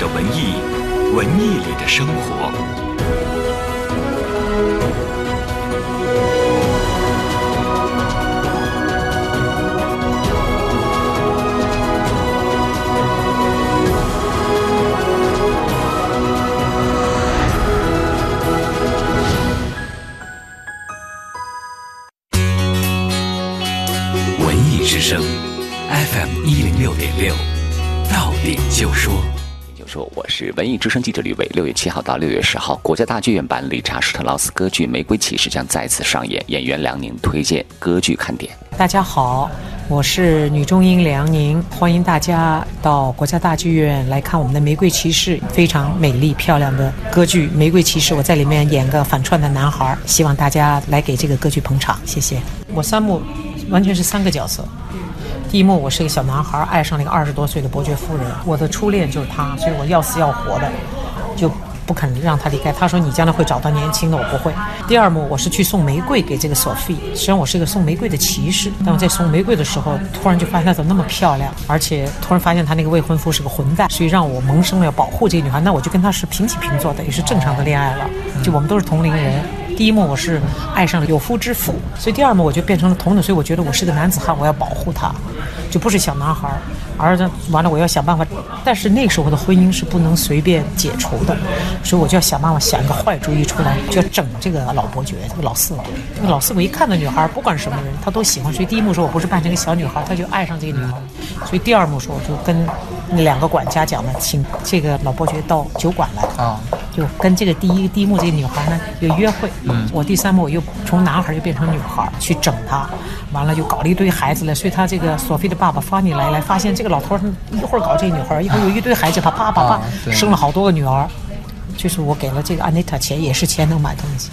的文艺，文艺里的生活。是文艺之声记者吕伟。六月七号到六月十号，国家大剧院版理查施特劳斯歌剧《玫瑰骑士》将再次上演。演员梁宁推荐歌剧看点。大家好，我是女中音梁宁，欢迎大家到国家大剧院来看我们的《玫瑰骑士》，非常美丽漂亮的歌剧《玫瑰骑士》，我在里面演个反串的男孩，希望大家来给这个歌剧捧场，谢谢。我三幕完全是三个角色。第一幕，我是一个小男孩，爱上了一个二十多岁的伯爵夫人，我的初恋就是她，所以我要死要活的，就不肯让她离开。他说：“你将来会找到年轻的，我不会。”第二幕，我是去送玫瑰给这个索菲，实际上我是一个送玫瑰的骑士。但我在送玫瑰的时候，突然就发现她怎么那么漂亮，而且突然发现她那个未婚夫是个混蛋，所以让我萌生了要保护这个女孩。那我就跟她是平起平坐的，也是正常的恋爱了，就我们都是同龄人。第一幕我是爱上了有夫之妇，所以第二幕我就变成了同等，所以我觉得我是个男子汉，我要保护她，就不是小男孩，而是完了我要想办法。但是那时候的婚姻是不能随便解除的，所以我就要想办法想一个坏主意出来，就要整这个老伯爵，这个老四。这个老四我一看到女孩，不管什么人，他都喜欢。所以第一幕说我不是扮成个小女孩，他就爱上这个女孩。所以第二幕说我就跟那两个管家讲了，请这个老伯爵到酒馆来啊。就跟这个第一第一幕这个女孩呢有约会，嗯，我第三步我又从男孩又变成女孩去整他，完了又搞了一堆孩子了，所以他这个索菲的爸爸发你来来发现这个老头一会儿搞这女孩，一会儿有一堆孩子，他啪啪啪生了好多个女儿，就是我给了这个安妮塔钱，也是钱能买东西。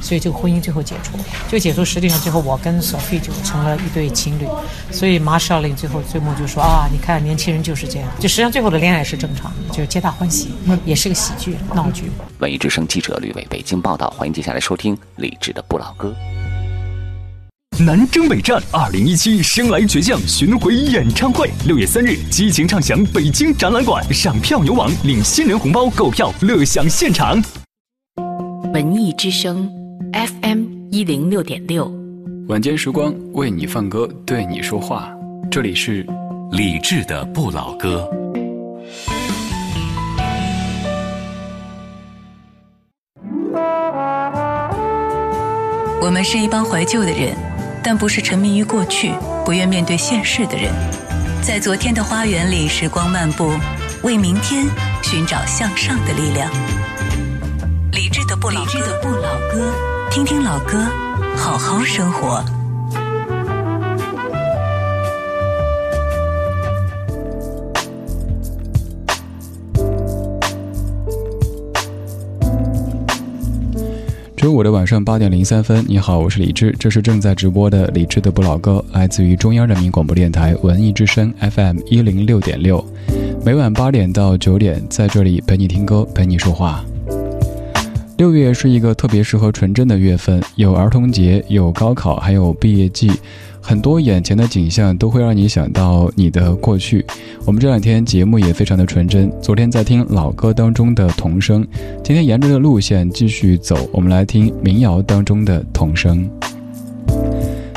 所以这个婚姻最后解除，这个解除实际上最后我跟索菲就成了一对情侣。所以马少林最后最后就说啊，你看年轻人就是这样，就实际上最后的恋爱是正常，就是皆大欢喜，也是个喜剧闹剧。文艺之声记者吕伟北京报道，欢迎接下来收听李志的不老歌。南征北战二零一七生来倔强巡回演唱会，六月三日激情唱响北京展览馆，上票有网领新人红包，购票乐享现场。文艺之声。FM 一零六点六，晚间时光为你放歌，对你说话。这里是李志的不老歌。我们是一帮怀旧的人，但不是沉迷于过去、不愿面对现实的人。在昨天的花园里，时光漫步，为明天寻找向上的力量。不理智的不老歌。听听老歌，好好生活。周五的晚上八点零三分，你好，我是李志，这是正在直播的李志的不老歌，来自于中央人民广播电台文艺之声 FM 一零六点六，每晚八点到九点，在这里陪你听歌，陪你说话。六月是一个特别适合纯真的月份，有儿童节，有高考，还有毕业季，很多眼前的景象都会让你想到你的过去。我们这两天节目也非常的纯真，昨天在听老歌当中的童声，今天沿着的路线继续走，我们来听民谣当中的童声。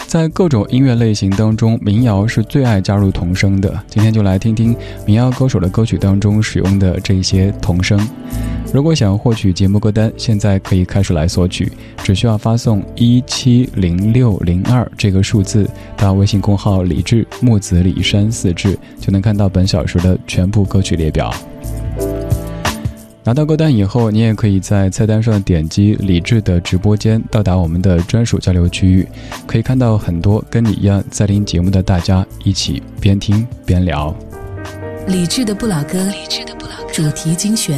在各种音乐类型当中，民谣是最爱加入童声的。今天就来听听民谣歌手的歌曲当中使用的这些童声。如果想获取节目歌单，现在可以开始来索取，只需要发送一七零六零二这个数字到微信公号“李志木子李山四志”，就能看到本小时的全部歌曲列表。拿到歌单以后，你也可以在菜单上点击李志的直播间，到达我们的专属交流区域，可以看到很多跟你一样在听节目的大家一起边听边聊。李志的不老歌，李志的不老歌主题精选。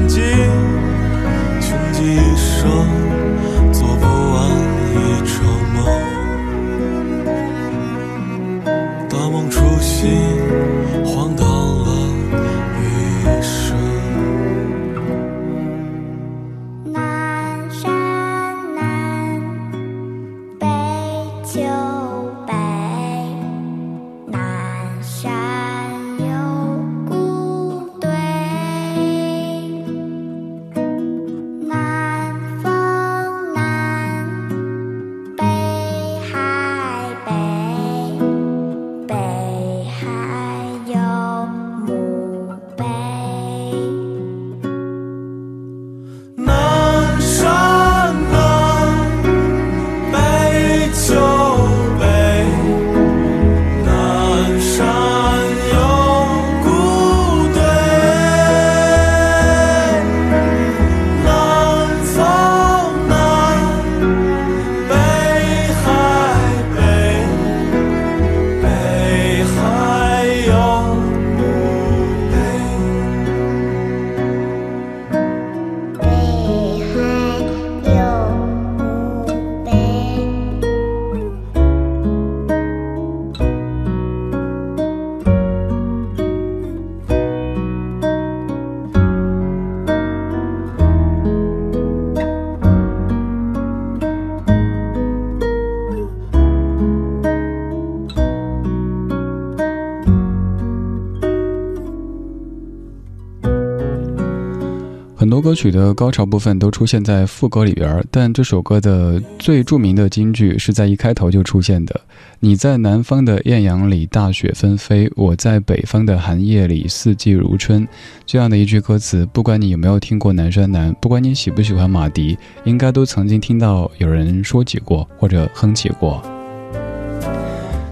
歌曲的高潮部分都出现在副歌里边，但这首歌的最著名的金句是在一开头就出现的：“你在南方的艳阳里大雪纷飞，我在北方的寒夜里四季如春。”这样的一句歌词，不管你有没有听过《南山南》，不管你喜不喜欢马迪，应该都曾经听到有人说起过或者哼起过。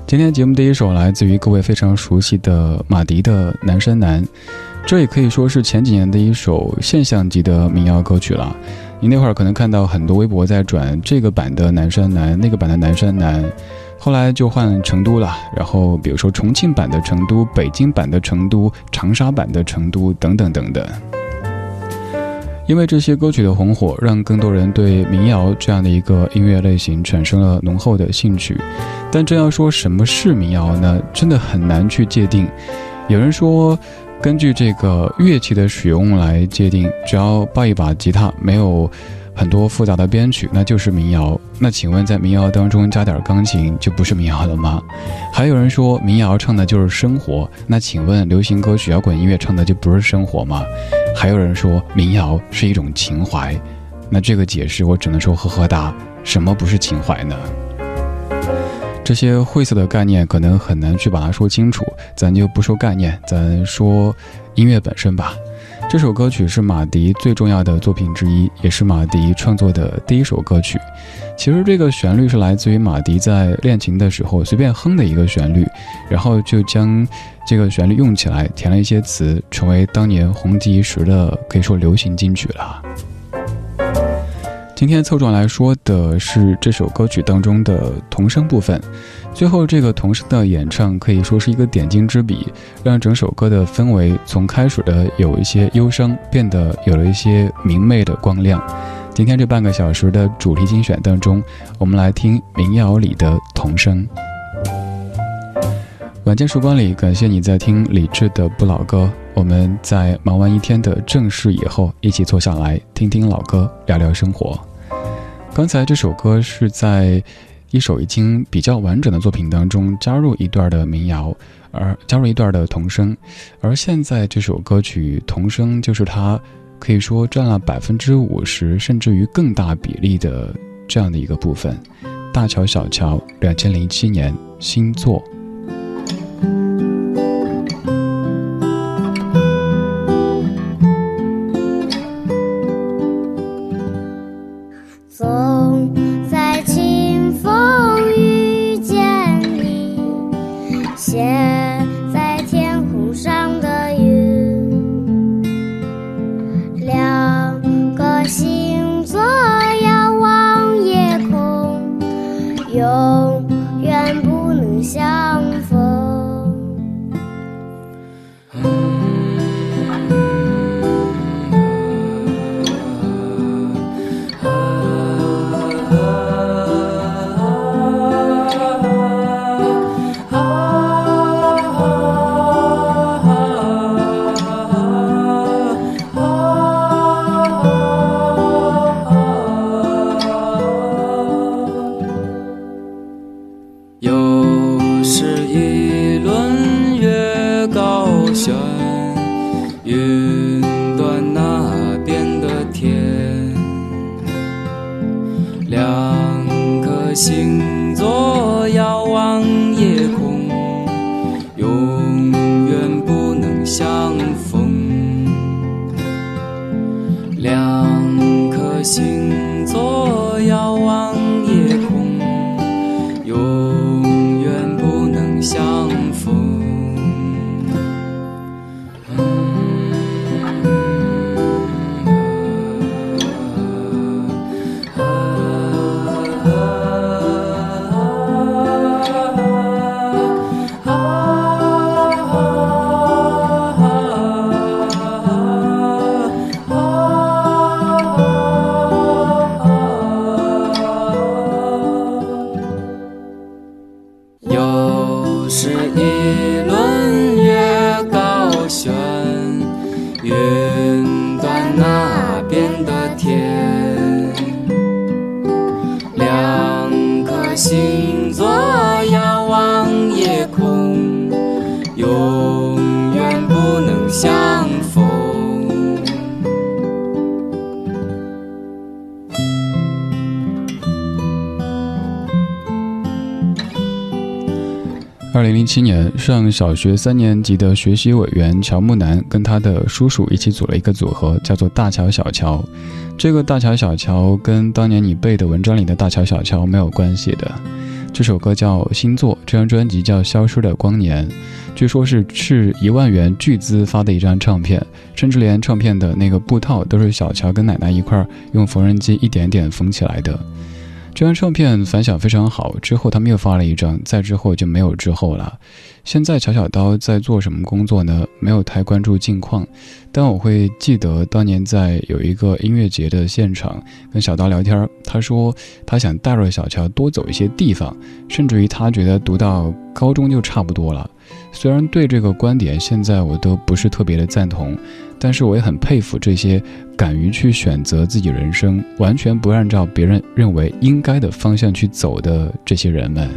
今天节目第一首来自于各位非常熟悉的马迪的《南山南》，这也可以说是前几年的一首现象级的民谣歌曲了。你那会儿可能看到很多微博在转这个版的《南山南》，那个版的《南山南》，后来就换成都了。然后比如说重庆版的成都、北京版的成都、长沙版的成都等等等等。因为这些歌曲的红火，让更多人对民谣这样的一个音乐类型产生了浓厚的兴趣。但真要说什么是民谣呢？真的很难去界定。有人说，根据这个乐器的使用来界定，只要抱一把吉他，没有很多复杂的编曲，那就是民谣。那请问，在民谣当中加点钢琴，就不是民谣了吗？还有人说，民谣唱的就是生活。那请问，流行歌曲、摇滚音乐唱的就不是生活吗？还有人说民谣是一种情怀，那这个解释我只能说呵呵哒。什么不是情怀呢？这些晦涩的概念可能很难去把它说清楚，咱就不说概念，咱说音乐本身吧。这首歌曲是马迪最重要的作品之一，也是马迪创作的第一首歌曲。其实这个旋律是来自于马迪在练琴的时候随便哼的一个旋律，然后就将。这个旋律用起来，填了一些词，成为当年红极一时的可以说流行金曲了。今天侧重来说的是这首歌曲当中的童声部分，最后这个童声的演唱可以说是一个点睛之笔，让整首歌的氛围从开始的有一些忧伤，变得有了一些明媚的光亮。今天这半个小时的主题精选当中，我们来听民谣里的童声。晚间时光里，感谢你在听李志的不老歌。我们在忙完一天的正事以后，一起坐下来听听老歌，聊聊生活。刚才这首歌是在一首已经比较完整的作品当中加入一段的民谣，而加入一段的童声。而现在这首歌曲童声就是它可以说占了百分之五十甚至于更大比例的这样的一个部分。大乔小乔，两千零七年新作。Yo. 七年上小学三年级的学习委员乔木楠跟他的叔叔一起组了一个组合叫做大乔小乔这个大乔小乔跟当年你背的文章里的大乔小乔没有关系的。这首歌叫星座这张专辑叫消失的光年据说是斥一万元巨资发的一张唱片甚至连唱片的那个布套都是小乔跟奶奶一块用缝纫机一点点缝起来的。这张唱片反响非常好，之后他们又发了一张，再之后就没有之后了。现在乔小刀在做什么工作呢？没有太关注近况，但我会记得当年在有一个音乐节的现场跟小刀聊天，他说他想带着小乔多走一些地方，甚至于他觉得读到高中就差不多了。虽然对这个观点现在我都不是特别的赞同，但是我也很佩服这些敢于去选择自己人生，完全不按照别人认为应该的方向去走的这些人们。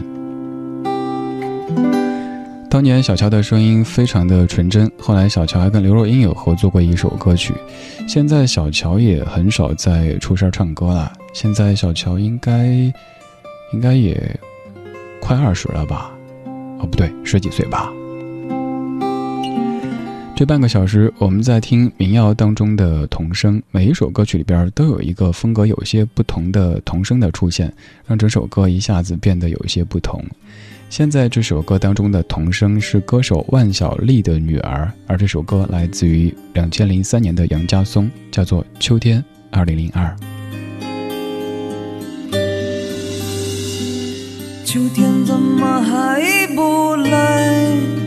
当年小乔的声音非常的纯真，后来小乔还跟刘若英有合作过一首歌曲。现在小乔也很少再出声唱歌了，现在小乔应该应该也快二十了吧？哦，不对，十几岁吧。这半个小时，我们在听民谣当中的童声，每一首歌曲里边都有一个风格有些不同的童声的出现，让整首歌一下子变得有些不同。现在这首歌当中的童声是歌手万晓利的女儿，而这首歌来自于两千零三年的杨家松，叫做《秋天二零零二》。秋天怎么还不来？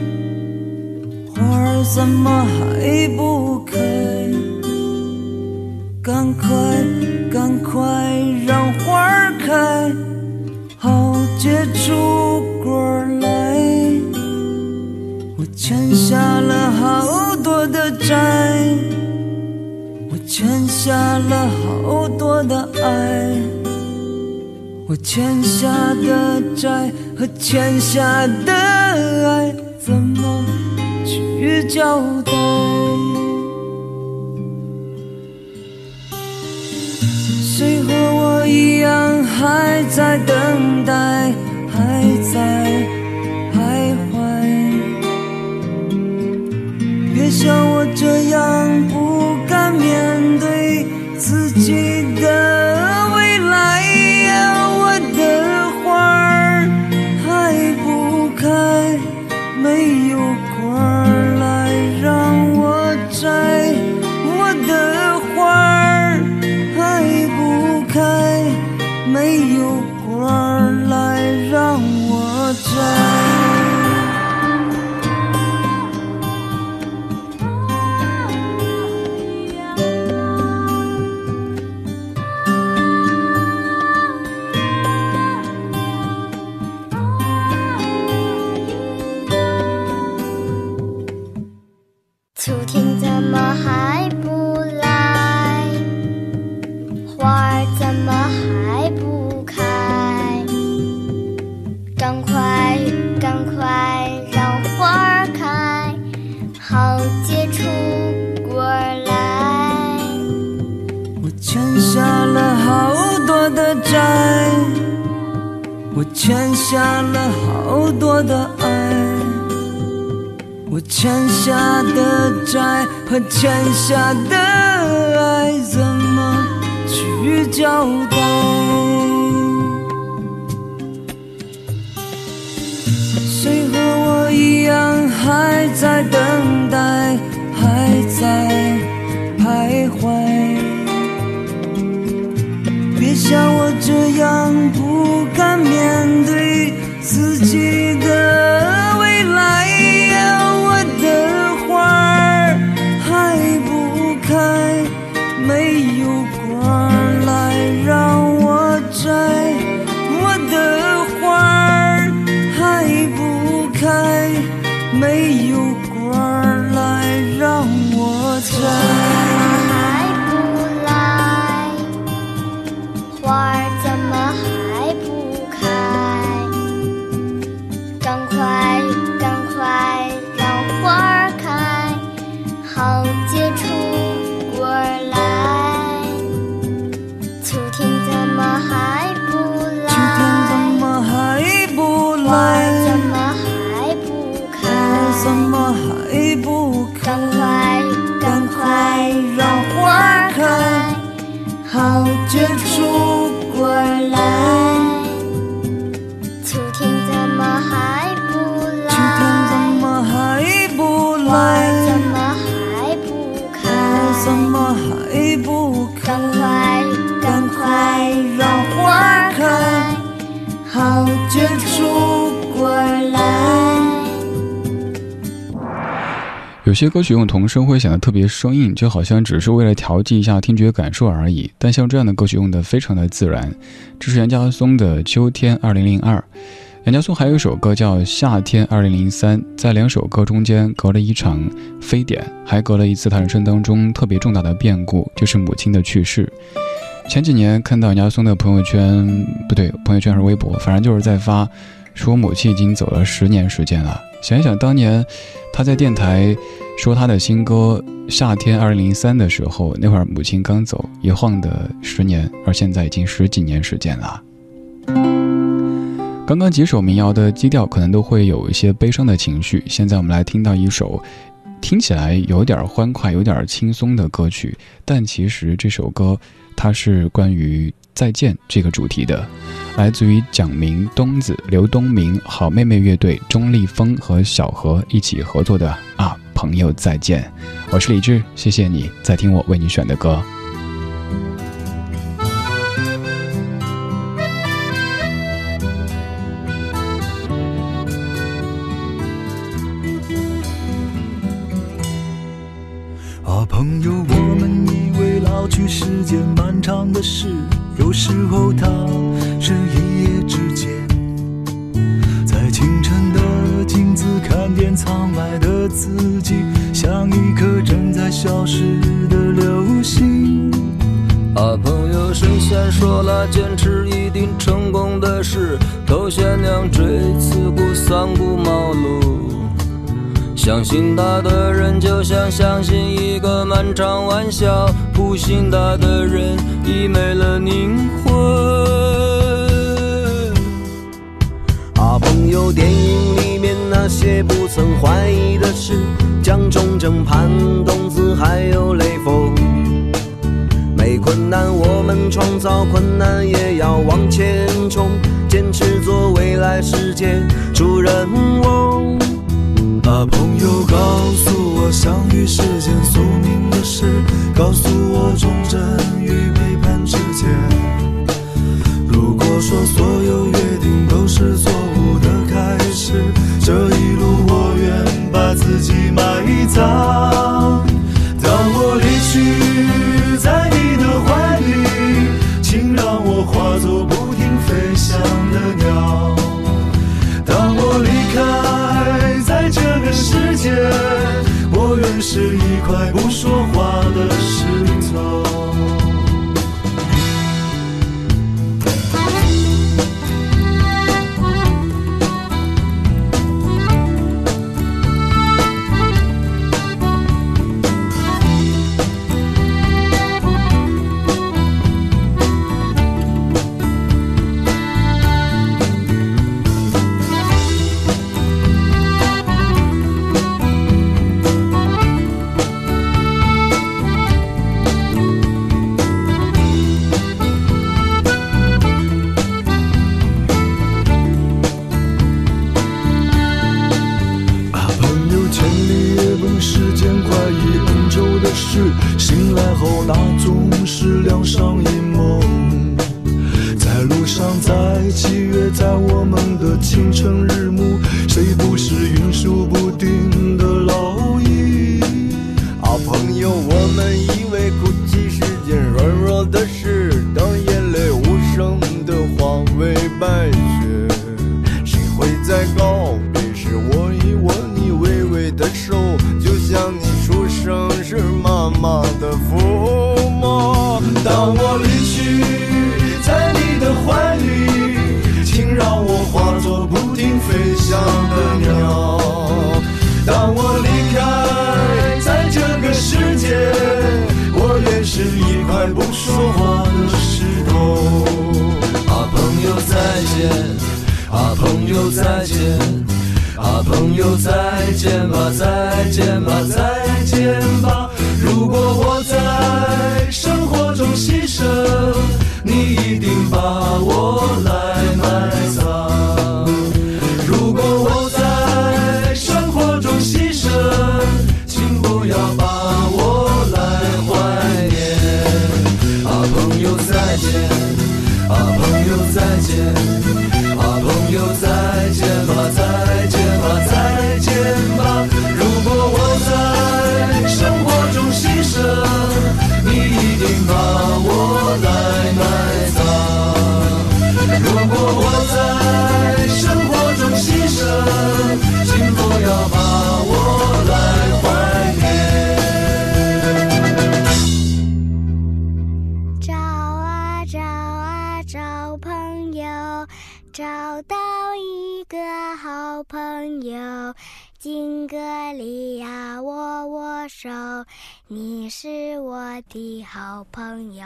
花儿怎么还不开？赶快，赶快让花儿开，好结出果来。我欠下了好多的债，我欠下了好多的爱，我欠下的债和欠下的爱怎么？去交欠下的债和欠下的爱怎么去交代？谁和我一样还在等待，还在徘徊？别像我这样不有些歌曲用童声会显得特别生硬，就好像只是为了调剂一下听觉感受而已。但像这样的歌曲用的非常的自然。这是杨家松的《秋天二零零二》。杨家松还有一首歌叫《夏天二零零三》，在两首歌中间隔了一场非典，还隔了一次他人生当中特别重大的变故，就是母亲的去世。前几年看到杨家松的朋友圈，不对，朋友圈是微博，反正就是在发，说母亲已经走了十年时间了。想一想当年他在电台说他的新歌《夏天二零零三》的时候，那会儿母亲刚走，一晃的十年，而现在已经十几年时间了。刚刚几首民谣的基调可能都会有一些悲伤的情绪，现在我们来听到一首听起来有点欢快、有点轻松的歌曲，但其实这首歌它是关于再见这个主题的，来自于蒋明、东子、刘东明、好妹妹乐队、钟立风和小何一起合作的啊，朋友再见。我是李志，谢谢你在听我为你选的歌。啊，朋友，我们以为老去是件漫长的事，有时候它是一夜之间。在清晨的镜子看见苍白的自己，像一颗正在消失的流星。啊，朋友，神仙说了，坚持一定成功的事，头悬梁锥刺股三顾茅庐。相信他的人，就像相信一个漫长玩笑；不信他的人，已没了灵魂。啊，朋友，电影里面那些不曾怀疑的事，蒋中正、潘冬子还有雷锋。没困难，我们创造困难，也要往前冲，坚持做未来世界主人翁。啊，朋友，告诉我相遇是件宿命的事，告诉我忠贞与背叛之间。如果说所有约定都是错误的开始，这一路再见，啊，朋友再见吧，再见吧，再你是我的好朋友。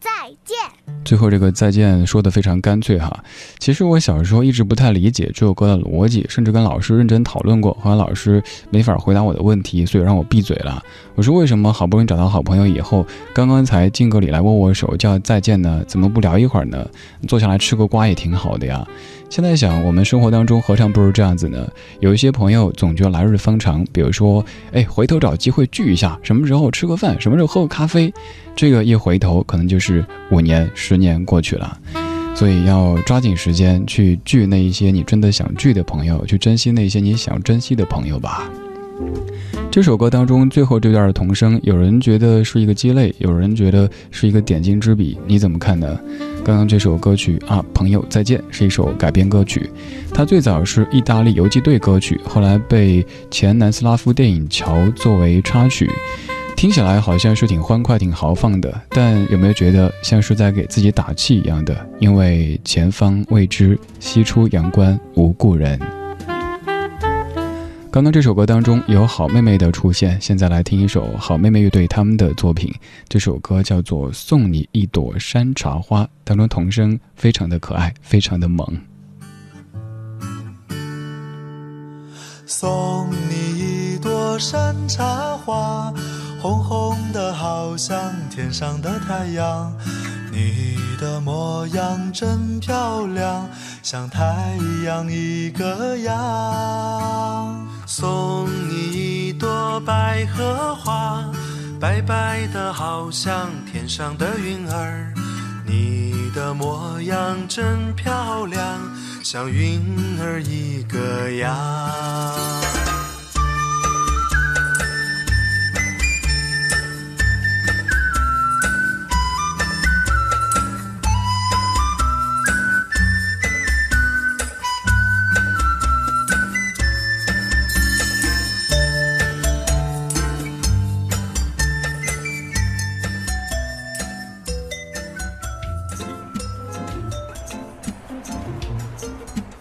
再见。最后这个再见说的非常干脆哈。其实我小时候一直不太理解这首歌的逻辑，甚至跟老师认真讨论过，后来老师没法回答我的问题，所以让我闭嘴了。我说为什么好不容易找到好朋友以后，刚刚才敬个礼来握握手叫再见呢？怎么不聊一会儿呢？坐下来吃个瓜也挺好的呀。现在想，我们生活当中何尝不是这样子呢？有一些朋友总觉得来日方长，比如说，哎，回头找机会聚一下，什么时候吃个饭，什么时候喝个咖啡，这个一回头可能就是五年、十年过去了。所以要抓紧时间去聚那一些你真的想聚的朋友，去珍惜那些你想珍惜的朋友吧。这首歌当中最后这段童声，有人觉得是一个鸡肋，有人觉得是一个点睛之笔，你怎么看呢？刚刚这首歌曲啊，朋友再见，是一首改编歌曲，它最早是意大利游击队歌曲，后来被前南斯拉夫电影《桥》作为插曲，听起来好像是挺欢快、挺豪放的，但有没有觉得像是在给自己打气一样的？因为前方未知，西出阳关无故人。刚刚这首歌当中有好妹妹的出现，现在来听一首好妹妹乐队他们的作品。这首歌叫做《送你一朵山茶花》，当中童声非常的可爱，非常的萌。送你一朵山茶花，红红的好像天上的太阳。你的模样真漂亮，像太阳一个样。送你一朵百合花，白白的好像天上的云儿。你的模样真漂亮，像云儿一个样。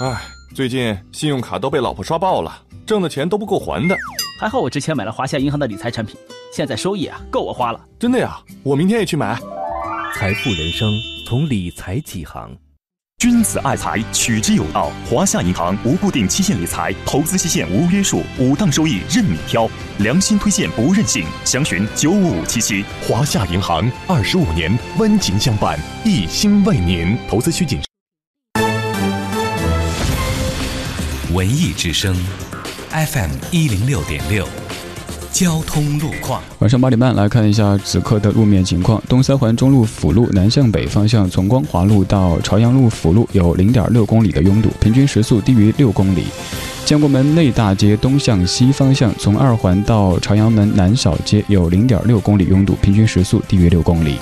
唉，最近信用卡都被老婆刷爆了，挣的钱都不够还的。还好我之前买了华夏银行的理财产品，现在收益啊够我花了。真的呀，我明天也去买。财富人生从理财起航。君子爱财，取之有道。华夏银行无固定期限理财，投资期限无约束，五档收益任你挑，良心推荐不任性。详询九五五七七。华夏银行二十五年温情相伴，一心为您。投资需谨慎。文艺之声，FM 一零六点六，交通路况。晚上八点半来看一下此刻的路面情况。东三环中路辅路南向北方向，从光华路到朝阳路辅路有零点六公里的拥堵，平均时速低于六公里。建国门内大街东向西方向，从二环到朝阳门南小街有零点六公里拥堵，平均时速低于六公里。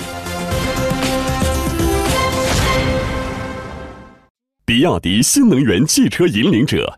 比亚迪新能源汽车引领者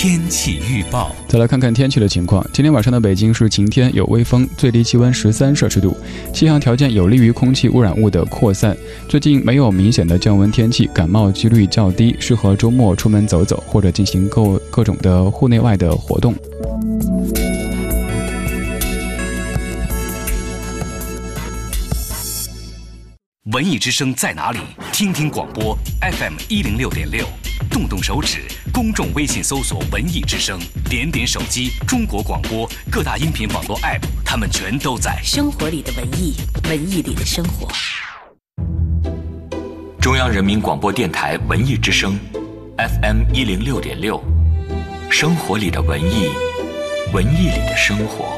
天气预报。再来看看天气的情况。今天晚上的北京是晴天，有微风，最低气温十三摄氏度，气象条件有利于空气污染物的扩散。最近没有明显的降温天气，感冒几率较低，适合周末出门走走或者进行各各种的户内外的活动。文艺之声在哪里？听听广播 FM 一零六点六，动动手指，公众微信搜索“文艺之声”，点点手机，中国广播各大音频网络 App，他们全都在。生活里的文艺，文艺里的生活。中央人民广播电台文艺之声，FM 一零六点六，生活里的文艺，文艺里的生活。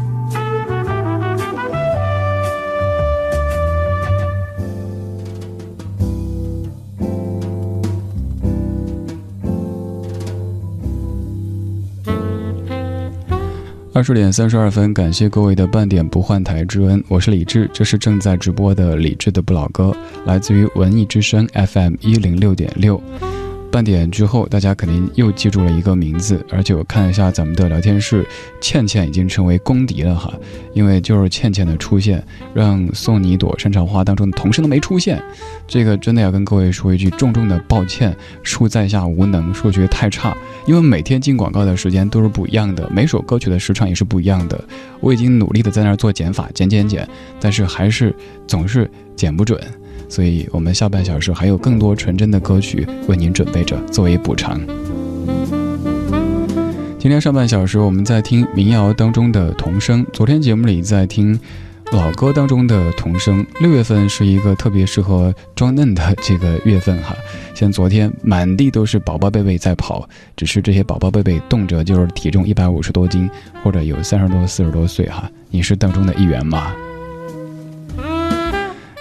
二十点三十二分，感谢各位的半点不换台之恩，我是李志，这是正在直播的李志的不老歌，来自于文艺之声 FM 一零六点六。半点之后，大家肯定又记住了一个名字，而且我看一下咱们的聊天室，倩倩已经成为公敌了哈，因为就是倩倩的出现，让送你一朵山茶花当中的同事都没出现，这个真的要跟各位说一句重重的抱歉，恕在下无能，数学太差，因为每天进广告的时间都是不一样的，每首歌曲的时长也是不一样的，我已经努力的在那儿做减法，减减减，但是还是总是减不准。所以，我们下半小时还有更多纯真的歌曲为您准备着，作为补偿。今天上半小时我们在听民谣当中的童声，昨天节目里在听老歌当中的童声。六月份是一个特别适合装嫩的这个月份哈，像昨天满地都是宝宝贝贝在跑，只是这些宝宝贝贝动辄就是体重一百五十多斤，或者有三十多、四十多岁哈。你是当中的一员吗？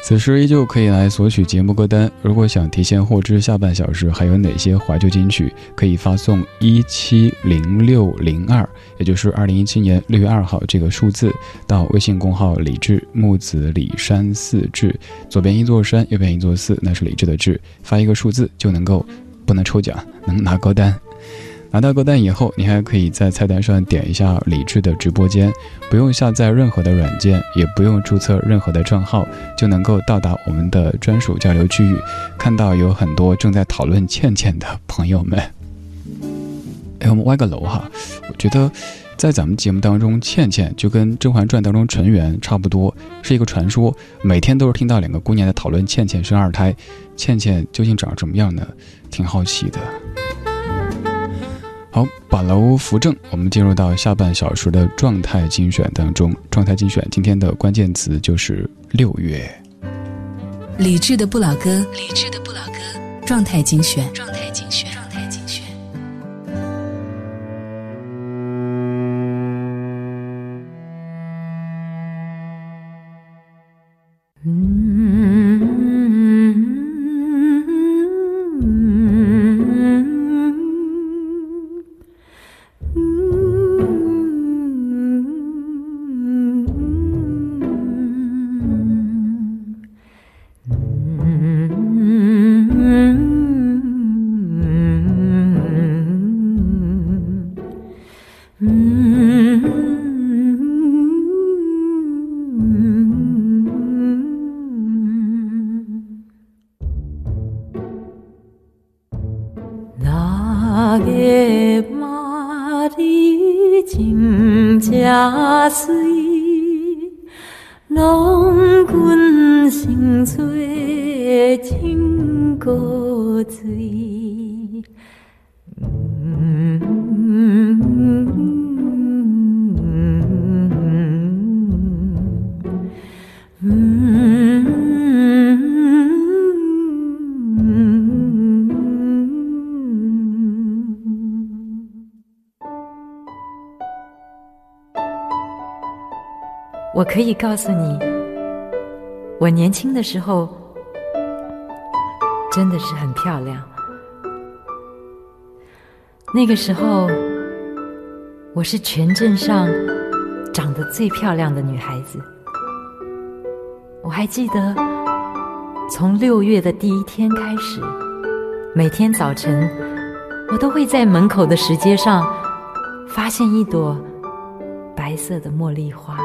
此时依旧可以来索取节目歌单。如果想提前获知下半小时还有哪些怀旧金曲，可以发送一七零六零二，也就是二零一七年六月二号这个数字到微信公号“李志木子李山四志”，左边一座山，右边一座寺，那是李志的志。发一个数字就能够，不能抽奖，能拿歌单。拿到歌单以后，你还可以在菜单上点一下李智的直播间，不用下载任何的软件，也不用注册任何的账号，就能够到达我们的专属交流区域，看到有很多正在讨论倩倩的朋友们。哎，我们歪个楼哈，我觉得在咱们节目当中，倩倩就跟《甄嬛传》当中纯元差不多，是一个传说，每天都是听到两个姑娘在讨论倩倩生二胎，倩倩究竟长什么样呢？挺好奇的。好，把楼扶正。我们进入到下半小时的状态精选当中。状态精选，今天的关键词就是六月。理智的不老哥，理智的不老哥。状态精选，状态精选，状态精选。嗯。我可以告诉你，我年轻的时候真的是很漂亮。那个时候，我是全镇上长得最漂亮的女孩子。我还记得，从六月的第一天开始，每天早晨，我都会在门口的石阶上发现一朵白色的茉莉花。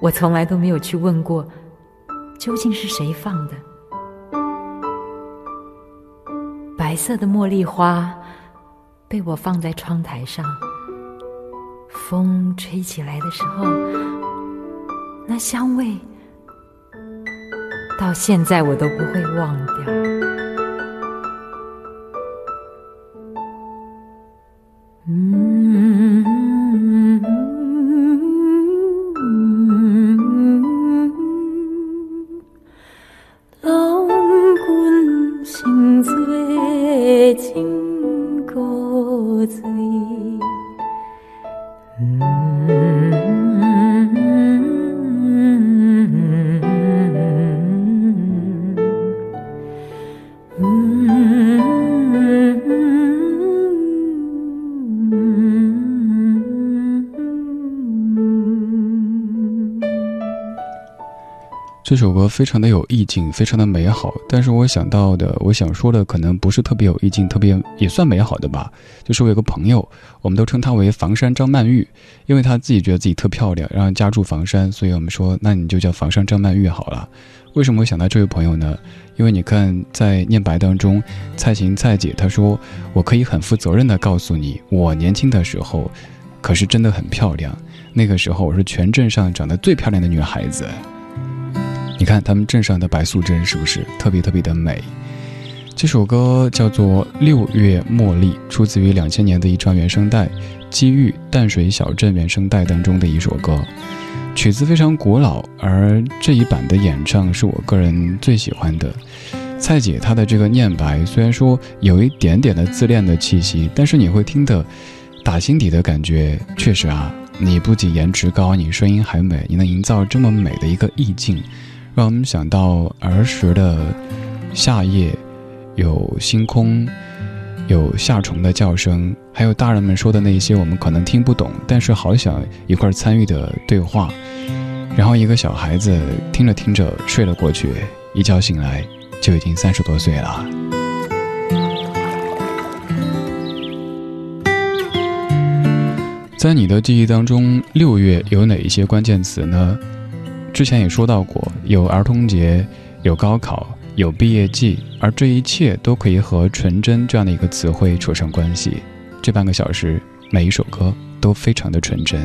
我从来都没有去问过，究竟是谁放的。白色的茉莉花被我放在窗台上，风吹起来的时候，那香味到现在我都不会忘掉。这首歌非常的有意境，非常的美好。但是我想到的，我想说的，可能不是特别有意境，特别也算美好的吧。就是我有个朋友，我们都称她为房山张曼玉，因为她自己觉得自己特漂亮，然后家住房山，所以我们说，那你就叫房山张曼玉好了。为什么会想到这位朋友呢？因为你看，在念白当中，蔡琴蔡姐她说：“我可以很负责任的告诉你，我年轻的时候，可是真的很漂亮。那个时候，我是全镇上长得最漂亮的女孩子。”你看他们镇上的白素贞是不是特别特别的美？这首歌叫做《六月茉莉》，出自于两千年的一张原声带《机遇淡水小镇》原声带当中的一首歌。曲子非常古老，而这一版的演唱是我个人最喜欢的。蔡姐她的这个念白虽然说有一点点的自恋的气息，但是你会听得打心底的感觉，确实啊，你不仅颜值高，你声音还美，你能营造这么美的一个意境。让我们想到儿时的夏夜，有星空，有夏虫的叫声，还有大人们说的那些我们可能听不懂，但是好想一块参与的对话。然后一个小孩子听着听着睡了过去，一觉醒来就已经三十多岁了。在你的记忆当中，六月有哪一些关键词呢？之前也说到过，有儿童节，有高考，有毕业季，而这一切都可以和纯真这样的一个词汇扯上关系。这半个小时，每一首歌都非常的纯真。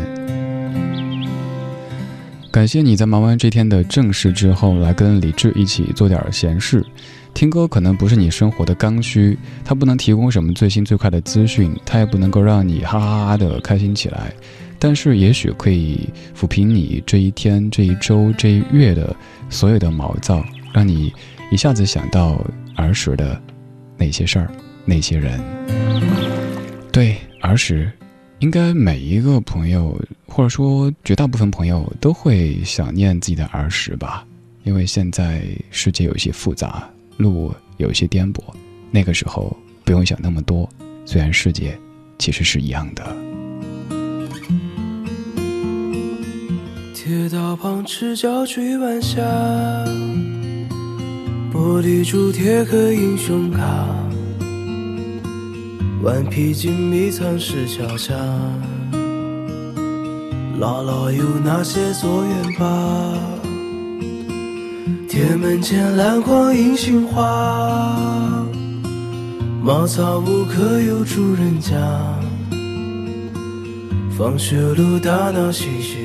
感谢你在忙完这天的正事之后，来跟李志一起做点闲事。听歌可能不是你生活的刚需，它不能提供什么最新最快的资讯，它也不能够让你哈哈哈的开心起来。但是也许可以抚平你这一天、这一周、这一月的所有的毛躁，让你一下子想到儿时的那些事儿、那些人。对，儿时，应该每一个朋友，或者说绝大部分朋友都会想念自己的儿时吧，因为现在世界有些复杂，路有些颠簸，那个时候不用想那么多，虽然世界其实是一样的。铁道旁赤脚追晚霞，玻璃珠贴个英雄卡，顽皮筋迷藏石桥下，姥姥有那些作业吧？铁门前篮筐银杏花，茅草屋可有住人家？放学路打闹嘻嘻。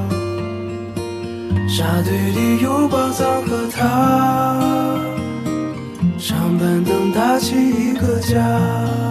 沙堆里有宝藏和他，长板凳搭起一个家。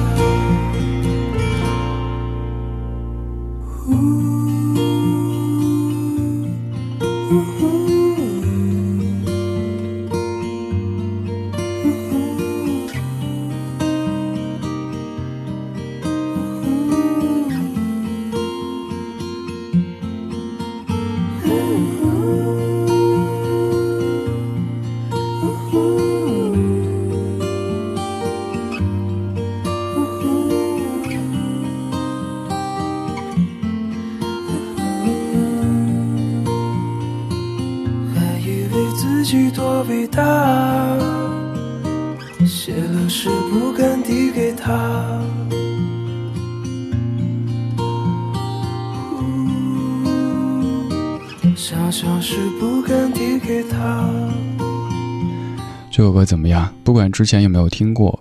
像是不敢递给他这首歌怎么样？不管之前有没有听过，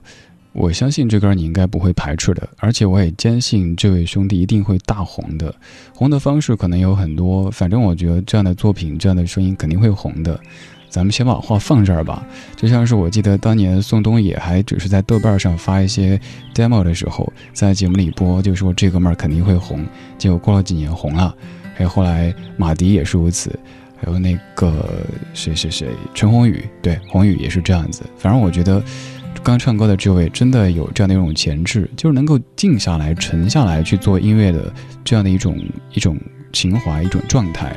我相信这歌你应该不会排斥的。而且我也坚信这位兄弟一定会大红的。红的方式可能有很多，反正我觉得这样的作品、这样的声音肯定会红的。咱们先把话放这儿吧。就像是我记得当年宋冬野还只是在豆瓣上发一些 demo 的时候，在节目里播，就说这哥们儿肯定会红。结果过了几年红了。还有后来马迪也是如此。还有那个谁谁谁，陈鸿宇，对，鸿宇也是这样子。反正我觉得，刚唱歌的这位真的有这样的一种潜质，就是能够静下来、沉下来去做音乐的这样的一种一种情怀、一种状态。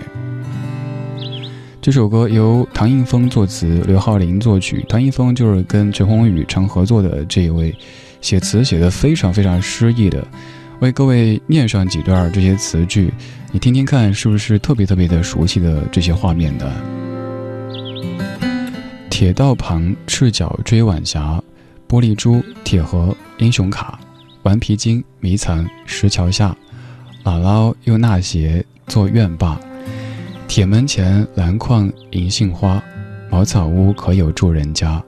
这首歌由唐映枫作词，刘浩霖作曲。唐映枫就是跟陈鸿宇常合作的这一位，写词写的非常非常诗意的。为各位念上几段这些词句。你听听看，是不是特别特别的熟悉的这些画面的？铁道旁赤脚追晚霞，玻璃珠、铁盒、英雄卡，顽皮筋迷藏石桥下，姥姥用纳鞋做院坝，铁门前篮筐银杏花，茅草屋可有住人家？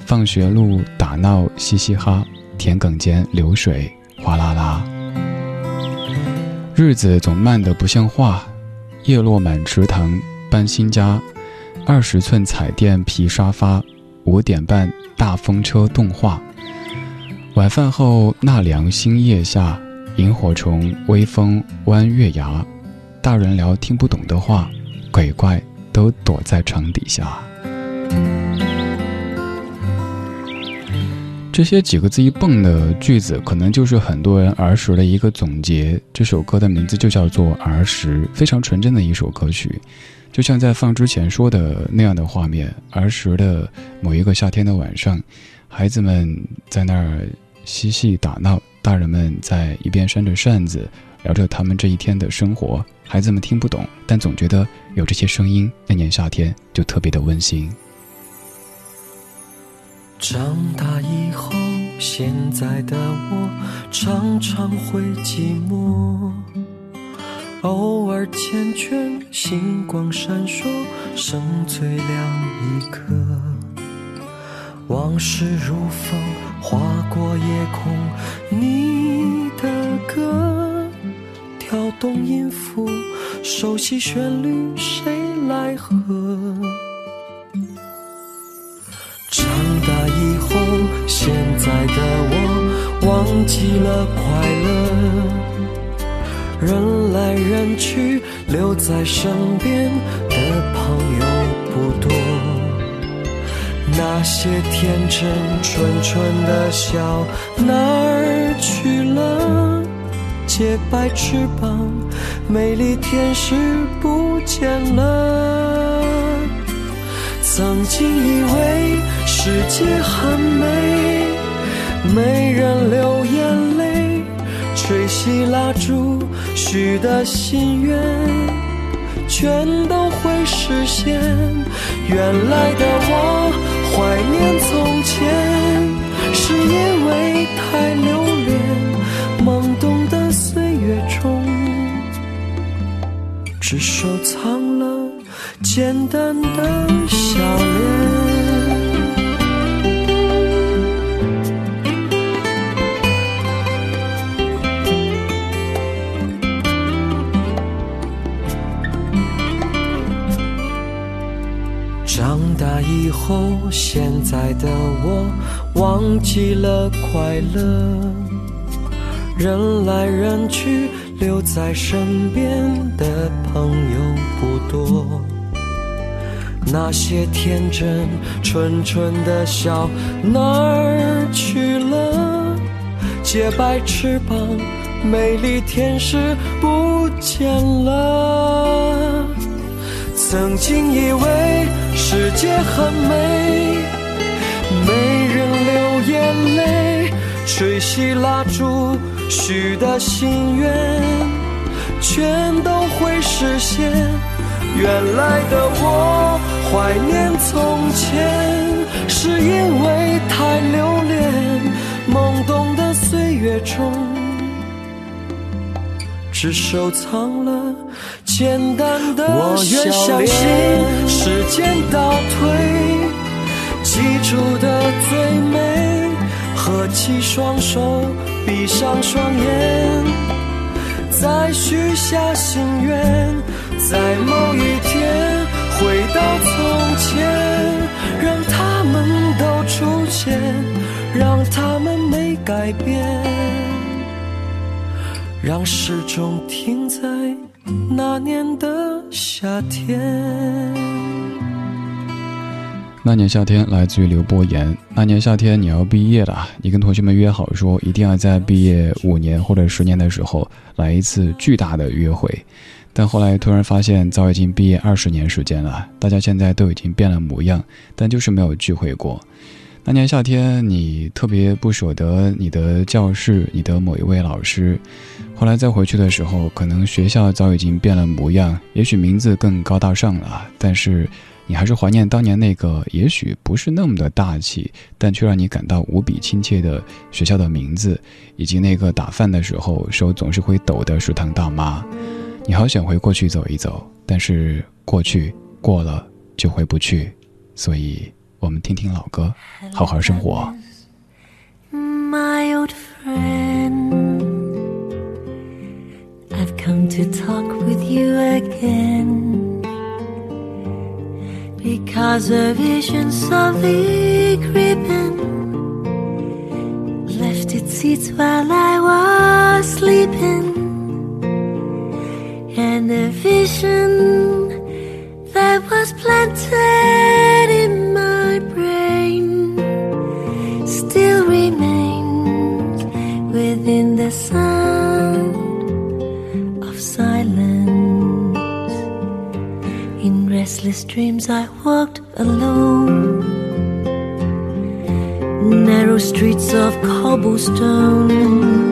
放学路打闹嘻嘻哈，田埂间流水哗啦啦。日子总慢得不像话，叶落满池塘搬新家，二十寸彩电皮沙发，五点半大风车动画。晚饭后纳凉星夜下，萤火虫微风弯月牙，大人聊听不懂的话，鬼怪都躲在床底下。这些几个字一蹦的句子，可能就是很多人儿时的一个总结。这首歌的名字就叫做《儿时》，非常纯真的一首歌曲，就像在放之前说的那样的画面：儿时的某一个夏天的晚上，孩子们在那儿嬉戏打闹，大人们在一边扇着扇子，聊着他们这一天的生活。孩子们听不懂，但总觉得有这些声音，那年夏天就特别的温馨。长大以后，现在的我常常会寂寞，偶尔缱绻，星光闪烁，剩最亮一颗。往事如风，划过夜空，你的歌跳动音符，熟悉旋律，谁来和？长大以后，现在的我忘记了快乐，人来人去，留在身边的朋友不多。那些天真纯纯的笑哪儿去了？洁白翅膀，美丽天使不见了。曾经以为世界很美，没人流眼泪，吹熄蜡烛许的心愿，全都会实现。原来的我怀念从前，是因为太留恋懵懂的岁月中，只收藏了简单的笑脸。长大以后，现在的我忘记了快乐，人来人去，留在身边的朋友不多。那些天真纯纯的笑哪儿去了？洁白翅膀，美丽天使不见了。曾经以为世界很美，没人流眼泪，吹熄蜡烛许的心愿，全都会实现。原来的我怀念从前，是因为太留恋懵懂的岁月中，只收藏了。简单的我愿相信时间倒退，记住的最美，合起双手，闭上双眼，再许下心愿，在某一天回到从前，让他们都出现，让他们没改变，让时钟停在。那年的夏天，那年夏天来自于刘波言。那年夏天你要毕业了，你跟同学们约好说，一定要在毕业五年或者十年的时候来一次巨大的约会。但后来突然发现，早已经毕业二十年时间了，大家现在都已经变了模样，但就是没有聚会过。那年夏天，你特别不舍得你的教室，你的某一位老师。后来再回去的时候，可能学校早已经变了模样，也许名字更高大上了，但是你还是怀念当年那个也许不是那么的大气，但却让你感到无比亲切的学校的名字，以及那个打饭的时候手总是会抖的食堂大妈。你好想回过去走一走，但是过去过了就回不去，所以我们听听老歌，好好生活。My old friend, I've come to talk with you again. Because a vision softly creeping left its seats while I was sleeping. and the vision that was planted in my brain still remains within the sound of silence. In restless dreams, I walked alone, narrow streets of cobblestone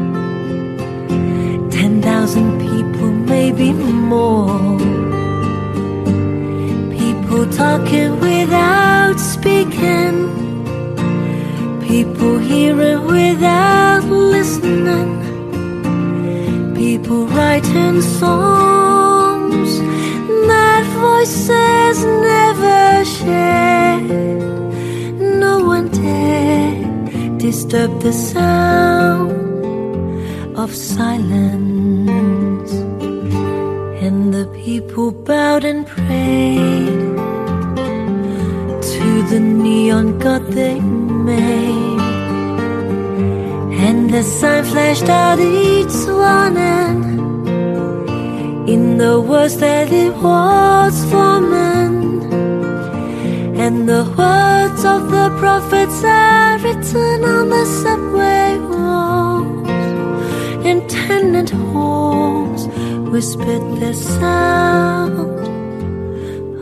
thousand people, maybe more. People talking without speaking People hearing without listening. People writing songs that voices never shared. No one dared disturb the sound of silence. And the people bowed and prayed to the neon god they made. And the sign flashed out each warning in the words that it was forming. And the words of the prophets are written on the subway walls. In tenant halls whispered the sound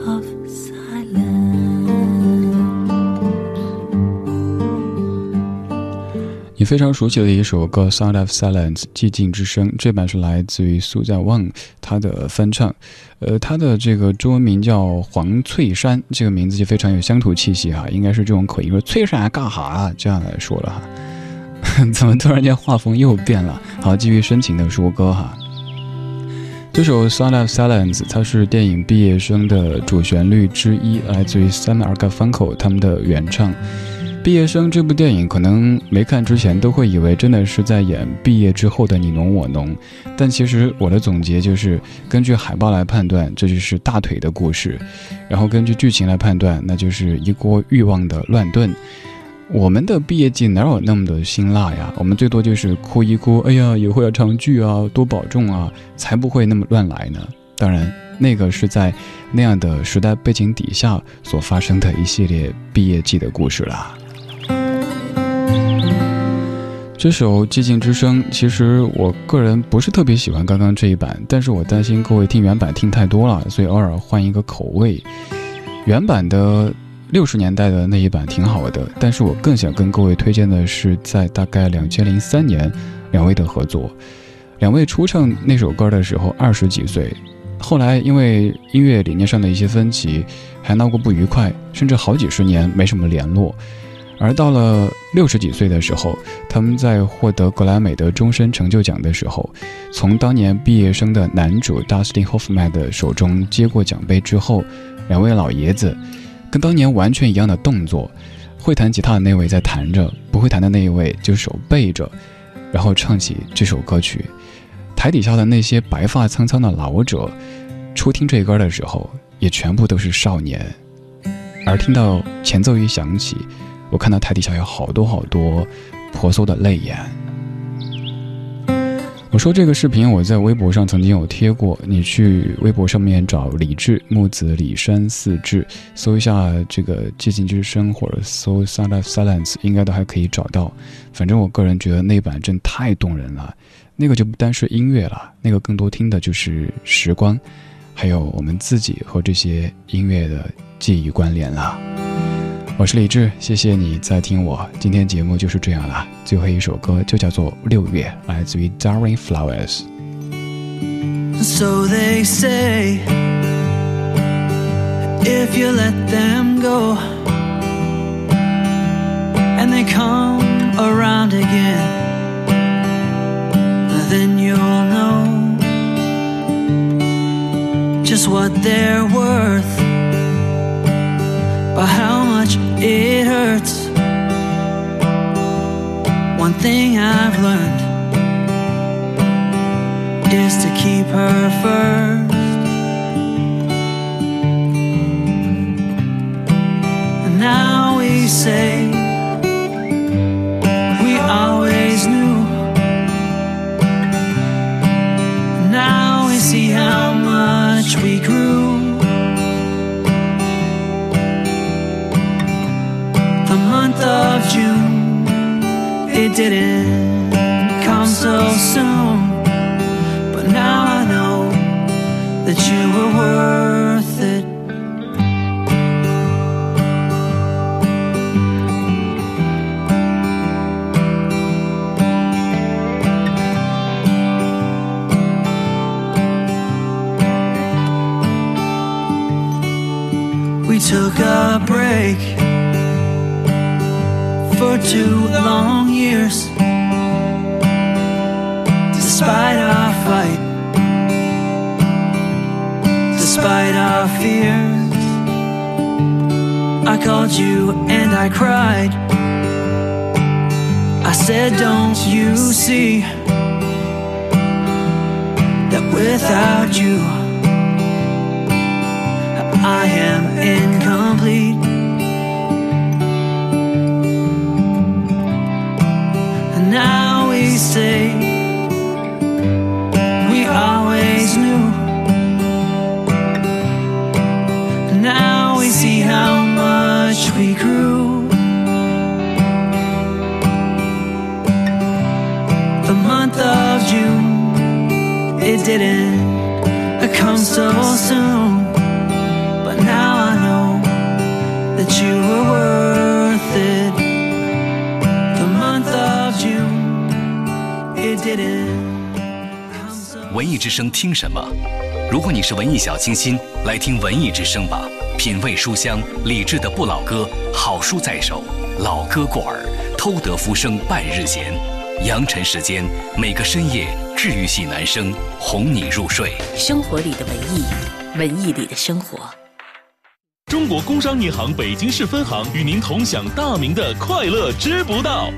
of silence. 你非常熟悉的一首歌《Sound of Silence》寂静之声，这版是来自于苏在旺他的翻唱，呃，他的这个中文名叫黄翠山，这个名字就非常有乡土气息哈，应该是这种口音，说翠山干哈啊这样来说了哈。怎么突然间画风又变了？好，继续深情的说歌哈。这首《Sound of Silence》它是电影《毕业生》的主旋律之一，来自于 Simon Garfunkel 他们的原唱。毕业生这部电影，可能没看之前都会以为真的是在演毕业之后的你侬我侬，但其实我的总结就是根据海报来判断，这就是大腿的故事；然后根据剧情来判断，那就是一锅欲望的乱炖。我们的毕业季哪有那么的辛辣呀？我们最多就是哭一哭，哎呀，以后要唱剧啊，多保重啊，才不会那么乱来呢。当然，那个是在那样的时代背景底下所发生的一系列毕业季的故事啦。这首《寂静之声》，其实我个人不是特别喜欢刚刚这一版，但是我担心各位听原版听太多了，所以偶尔换一个口味。原版的六十年代的那一版挺好的，但是我更想跟各位推荐的是在大概两千零三年两位的合作。两位初唱那首歌的时候二十几岁，后来因为音乐理念上的一些分歧，还闹过不愉快，甚至好几十年没什么联络。而到了六十几岁的时候，他们在获得格莱美的终身成就奖的时候，从当年毕业生的男主 Dustin Hoffman 的手中接过奖杯之后，两位老爷子跟当年完全一样的动作，会弹吉他的那位在弹着，不会弹的那一位就手背着，然后唱起这首歌曲。台底下的那些白发苍苍的老者，初听这歌的时候，也全部都是少年，而听到前奏一响起。我看到台底下有好多好多婆娑的泪眼。我说这个视频我在微博上曾经有贴过，你去微博上面找李志木子李山四志，搜一下这个寂静之声或者搜 Sound Silence，应该都还可以找到。反正我个人觉得那版真太动人了，那个就不单是音乐了，那个更多听的就是时光，还有我们自己和这些音乐的记忆关联了。我是李志，谢谢你在听我。今天节目就是这样了，最后一首歌就叫做《六月》，来自于 Darling Flowers。So they say, if you let them go, and they come around again, then you'll know just what they're worth, how much it hurts. One thing I've learned is to keep her first. And now we say we always knew. Now we see how much we grew. The month of June, it didn't come so soon. But now I know that you were worth it. We took a break for two long years. Despite our fight, despite our fears, I called you and I cried. I said, Don't you see that without you, I am incomplete? 之声听什么？如果你是文艺小清新，来听文艺之声吧。品味书香，理智的不老歌，好书在手，老歌过耳，偷得浮生半日闲。扬尘时间，每个深夜，治愈系男声哄你入睡。生活里的文艺，文艺里的生活。中国工商银行北京市分行与您同享大明的快乐知不道。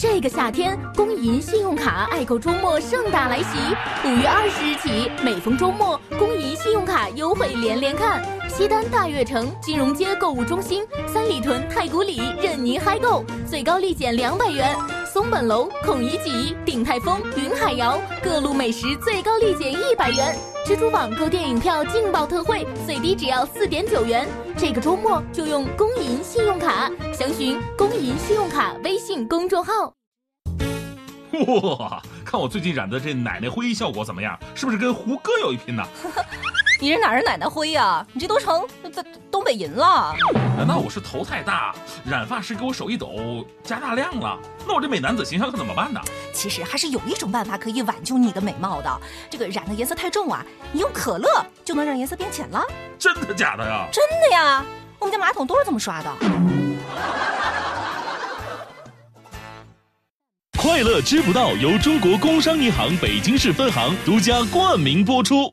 这个夏天，工银信用卡爱购周末盛大来袭！五月二十日起，每逢周末，工银信用卡优惠连连看。西单大悦城、金融街购物中心、三里屯太古里任您嗨购，最高立减两百元。松本楼、孔乙己、鼎泰丰、云海肴各路美食最高立减一百元。蜘蛛网购电影票劲爆特惠，最低只要四点九元。这个周末就用工银信用卡，详询工银信用卡微信公众号。哇，看我最近染的这奶奶灰效果怎么样？是不是跟胡歌有一拼呢？你这哪是奶奶灰呀、你这都成东东北银了。难道我是头太大，染发师给我手一抖加大量了？那我这美男子形象可怎么办呢？其实还是有一种办法可以挽救你的美貌的。这个染的颜色太重啊，你用可乐就能让颜色变浅了。真的假的呀？真的呀，我们家马桶都是这么刷的。快乐知不道由中国工商银行北京市分行独家冠名播出。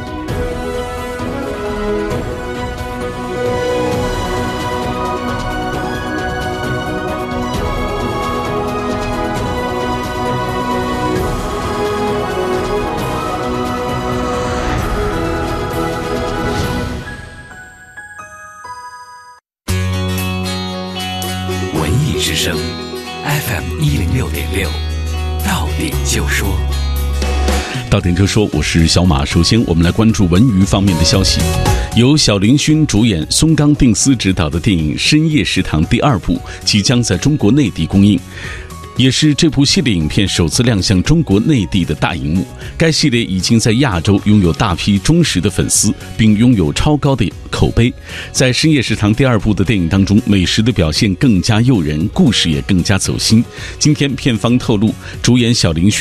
，FM 一零六点六，到点就说。到点就说，我是小马。首先，我们来关注文娱方面的消息。由小林勋主演、松冈定司执导的电影《深夜食堂》第二部即将在中国内地公映。也是这部系列影片首次亮相中国内地的大荧幕。该系列已经在亚洲拥有大批忠实的粉丝，并拥有超高的口碑。在《深夜食堂》第二部的电影当中，美食的表现更加诱人，故事也更加走心。今天片方透露，主演小林薰。